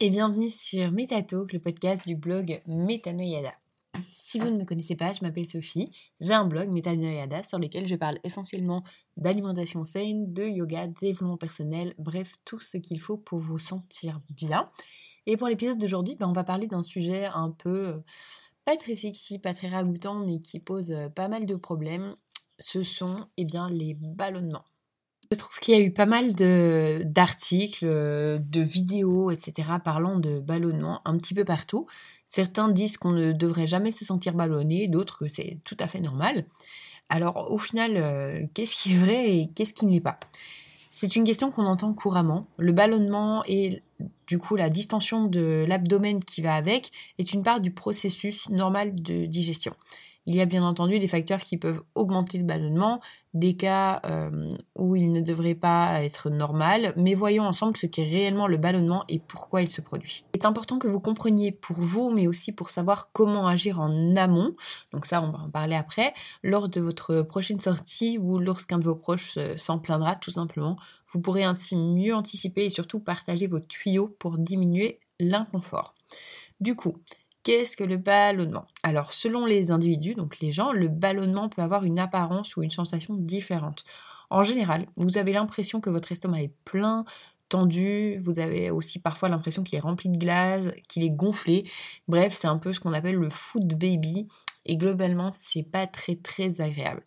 et bienvenue sur Metatalk, le podcast du blog Metanoyada. Si vous ne me connaissez pas, je m'appelle Sophie, j'ai un blog Metanoyada sur lequel je parle essentiellement d'alimentation saine, de yoga, de développement personnel, bref, tout ce qu'il faut pour vous sentir bien. Et pour l'épisode d'aujourd'hui, ben, on va parler d'un sujet un peu euh, pas très sexy, pas très ragoûtant, mais qui pose euh, pas mal de problèmes. Ce sont eh bien, les ballonnements. Je trouve qu'il y a eu pas mal d'articles, de, vidéos, etc. parlant de ballonnement un petit peu partout. Certains disent qu'on ne devrait jamais se sentir ballonné, d'autres que c'est tout à fait normal. Alors au final, euh, qu'est-ce qui est vrai et qu'est-ce qui ne l'est pas? C'est une question qu'on entend couramment. Le ballonnement et du coup la distension de l'abdomen qui va avec est une part du processus normal de digestion. Il y a bien entendu des facteurs qui peuvent augmenter le ballonnement, des cas euh, où il ne devrait pas être normal, mais voyons ensemble ce qu'est réellement le ballonnement et pourquoi il se produit. Il est important que vous compreniez pour vous, mais aussi pour savoir comment agir en amont, donc ça on va en parler après, lors de votre prochaine sortie ou lorsqu'un de vos proches s'en plaindra tout simplement. Vous pourrez ainsi mieux anticiper et surtout partager vos tuyaux pour diminuer l'inconfort. Du coup, Qu'est-ce que le ballonnement? Alors, selon les individus, donc les gens, le ballonnement peut avoir une apparence ou une sensation différente. En général, vous avez l'impression que votre estomac est plein, tendu, vous avez aussi parfois l'impression qu'il est rempli de glace, qu'il est gonflé. Bref, c'est un peu ce qu'on appelle le food baby et globalement, c'est pas très très agréable.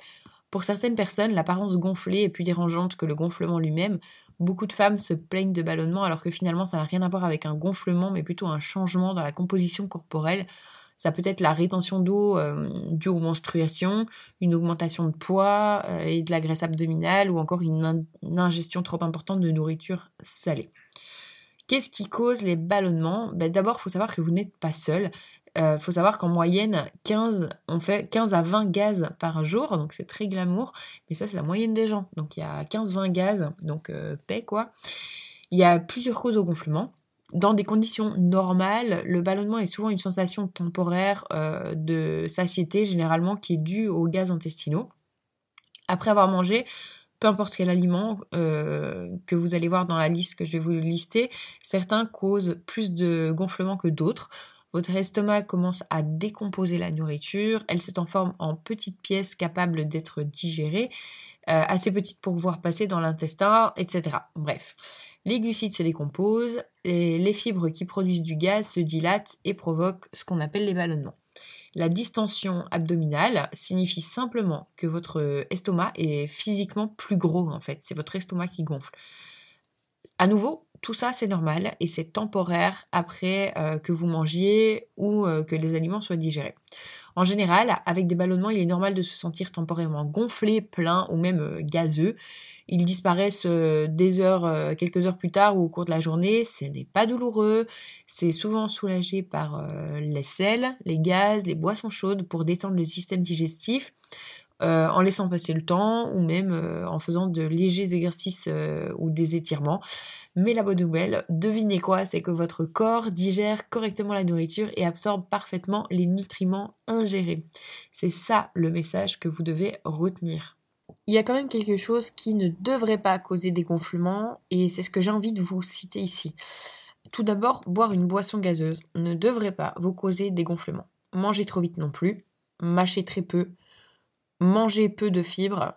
Pour certaines personnes, l'apparence gonflée est plus dérangeante que le gonflement lui-même. Beaucoup de femmes se plaignent de ballonnement alors que finalement ça n'a rien à voir avec un gonflement mais plutôt un changement dans la composition corporelle. Ça peut être la rétention d'eau euh, due aux menstruations, une augmentation de poids euh, et de la graisse abdominale ou encore une, ingestion trop importante de nourriture salée. Qu'est-ce qui cause les ballonnements? Ben, D'abord, il faut savoir que vous n'êtes pas seul. Euh, faut savoir qu'en moyenne, 15, on fait 15 à 20 gaz par jour, donc c'est très glamour, mais ça c'est la moyenne des gens. Donc il y a 15-20 gaz, donc euh, paix quoi. Il y a plusieurs causes au gonflement. Dans des conditions normales, le ballonnement est souvent une sensation temporaire euh, de satiété, généralement qui est due aux gaz intestinaux. Après avoir mangé, peu importe quel aliment que vous allez voir dans la liste que je vais vous lister, certains causent plus de gonflement que d'autres. Votre estomac commence à décomposer la nourriture, elle se transforme en petites pièces capables d'être digérées, euh, assez petites pour pouvoir passer dans l'intestin, etc. Bref, les glucides se décomposent, et les fibres qui produisent du gaz se dilatent et provoquent ce qu'on appelle les ballonnements. La distension abdominale signifie simplement que votre estomac est physiquement plus gros en fait, c'est votre estomac qui gonfle. À nouveau, tout ça, c'est normal et c'est temporaire après euh, que vous mangiez ou euh, que les aliments soient digérés. En général, avec des ballonnements, il est normal de se sentir temporairement gonflé, plein ou même euh, gazeux. Ils disparaissent des heures, quelques heures plus tard ou au cours de la journée. Ce n'est pas douloureux. C'est souvent soulagé par les sels, les gaz, les boissons chaudes pour détendre le système digestif. En laissant passer le temps ou même en faisant de légers exercices ou des étirements. Mais la bonne nouvelle, devinez quoi, c'est que votre corps digère correctement la nourriture et absorbe parfaitement les nutriments ingérés. C'est ça le message que vous devez retenir. Il y a quand même quelque chose qui ne devrait pas causer des gonflements et c'est ce que j'ai envie de vous citer ici. Tout d'abord, boire une boisson gazeuse ne devrait pas vous causer des gonflements. Manger trop vite non plus, mâcher très peu, manger peu de fibres,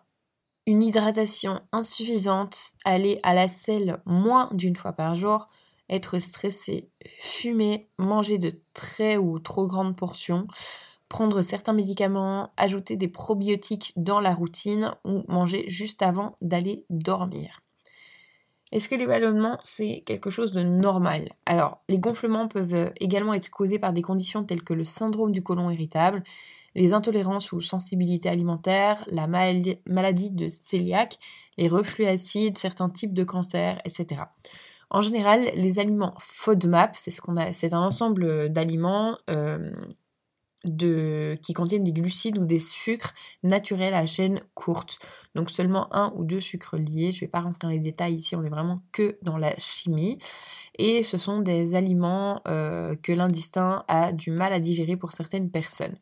une hydratation insuffisante, aller à la selle moins d'une fois par jour, être stressé, fumer, manger de très ou trop grandes portions, prendre certains médicaments, ajouter des probiotiques dans la routine ou manger juste avant d'aller dormir. Est-ce que les ballonnements, c'est quelque chose de normal? Alors, les gonflements peuvent également être causés par des conditions telles que le syndrome du côlon irritable, les intolérances ou sensibilités alimentaires, la maladie de cœliaque, les reflux acides, certains types de cancers, etc. En général, les aliments FODMAP, c'est ce un ensemble d'aliments euh, de, qui contiennent des glucides ou des sucres naturels à chaîne courte. Donc seulement un ou deux sucres liés. Je ne vais pas rentrer dans les détails ici, on est vraiment que dans la chimie. Et ce sont des aliments euh, que l'intestin a du mal à digérer pour certaines personnes.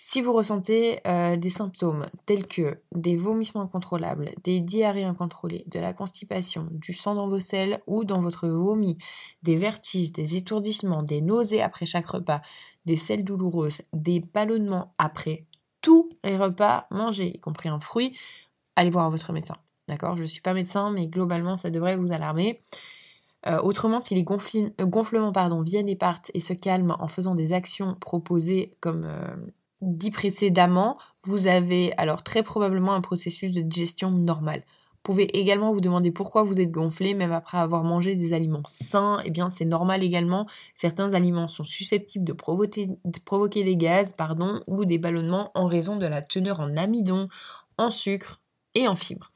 Si vous ressentez euh, des symptômes tels que des vomissements incontrôlables, des diarrhées incontrôlées, de la constipation, du sang dans vos selles ou dans votre vomi, des vertiges, des étourdissements, des nausées après chaque repas, des selles douloureuses, des ballonnements après tous les repas mangés, y compris un fruit, allez voir votre médecin. D'accord? Je ne suis pas médecin, mais globalement, ça devrait vous alarmer. Euh, autrement, si les euh, gonflements viennent et partent et se calment en faisant des actions proposées comme dit précédemment, vous avez alors très probablement un processus de digestion normal. Vous pouvez également vous demander pourquoi vous êtes gonflé même après avoir mangé des aliments sains. Eh bien, c'est normal également. Certains aliments sont susceptibles de provoquer, de provoquer des gaz pardon, ou des ballonnements en raison de la teneur en amidon, en sucre et en fibres.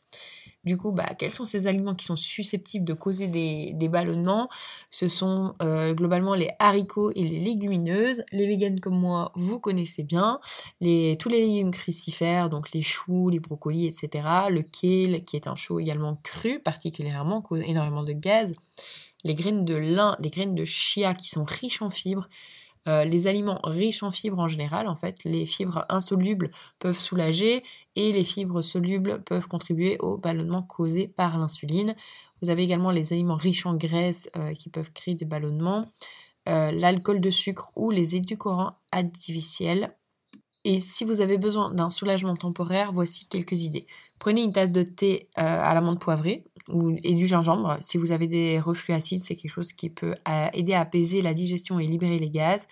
Du coup, bah, quels sont ces aliments qui sont susceptibles de causer des, ballonnements? Ce sont euh, globalement les haricots et les légumineuses. Les véganes comme moi, vous connaissez bien. Tous les légumes crucifères, donc les choux, les brocolis, etc. Le kale, qui est un chou également cru, particulièrement, cause énormément de gaz. Les graines de lin, les graines de chia qui sont riches en fibres. Euh, les aliments riches en fibres en général, en fait, les fibres insolubles peuvent soulager et les fibres solubles peuvent contribuer au ballonnement causé par l'insuline. Vous avez également les aliments riches en graisse euh, qui peuvent créer des ballonnements, euh, l'alcool de sucre ou les édulcorants artificiels. Et si vous avez besoin d'un soulagement temporaire, voici quelques idées. Prenez une tasse de thé à l'amande poivrée, et du gingembre. Si vous avez des reflux acides, c'est quelque chose qui peut euh, aider à apaiser la digestion et libérer les gaz.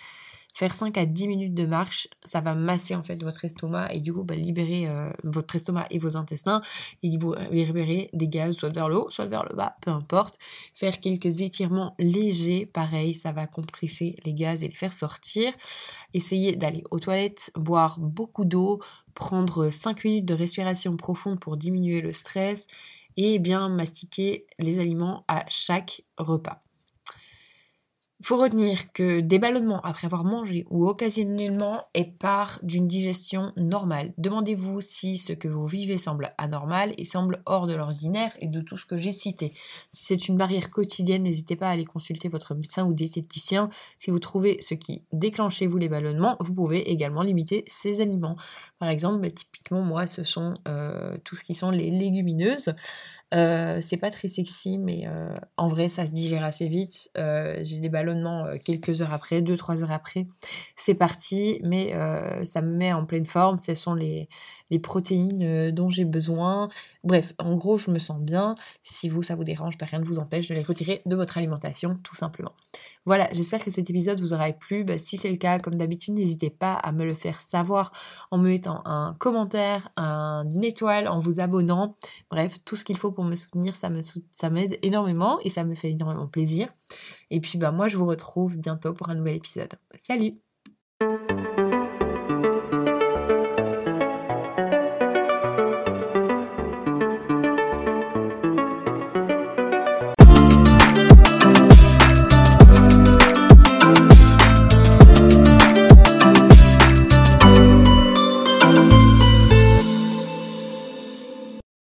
Faire 5 à 10 minutes de marche, ça va masser en fait votre estomac et du coup bah, libérer euh, votre estomac et vos intestins et libérer des gaz soit vers le haut, soit vers le bas, peu importe. Faire quelques étirements légers, pareil, ça va compresser les gaz et les faire sortir. Essayez d'aller aux toilettes, boire beaucoup d'eau, prendre 5 minutes de respiration profonde pour diminuer le stress et bien mastiquer les aliments à chaque repas. Il faut retenir que des ballonnements après avoir mangé ou occasionnellement est part d'une digestion normale. Demandez-vous si ce que vous vivez semble anormal et semble hors de l'ordinaire et de tout ce que j'ai cité. Si c'est une barrière quotidienne, n'hésitez pas à aller consulter votre médecin ou diététicien. Si vous trouvez ce qui déclenchez vous les ballonnements, vous pouvez également limiter ces aliments. Par exemple, bah, typiquement moi, ce sont euh, tout ce qui sont les légumineuses. Euh, c'est pas très sexy, mais euh, en vrai, ça se digère assez vite. J'ai des ballonnements quelques heures après, deux, trois heures après. C'est parti, mais ça me met en pleine forme. Ce sont les, protéines dont j'ai besoin. Bref, en gros, je me sens bien. Si vous, ça vous dérange, bah, rien ne vous empêche de les retirer de votre alimentation, tout simplement. Voilà, j'espère que cet épisode vous aura plu. Bah, si c'est le cas, comme d'habitude, n'hésitez pas à me le faire savoir en me mettant un commentaire, un, une étoile, en vous abonnant. Bref, tout ce qu'il faut pour me soutenir, ça me ça m'aide énormément et ça me fait énormément plaisir. Et puis bah moi je vous retrouve bientôt pour un nouvel épisode. Salut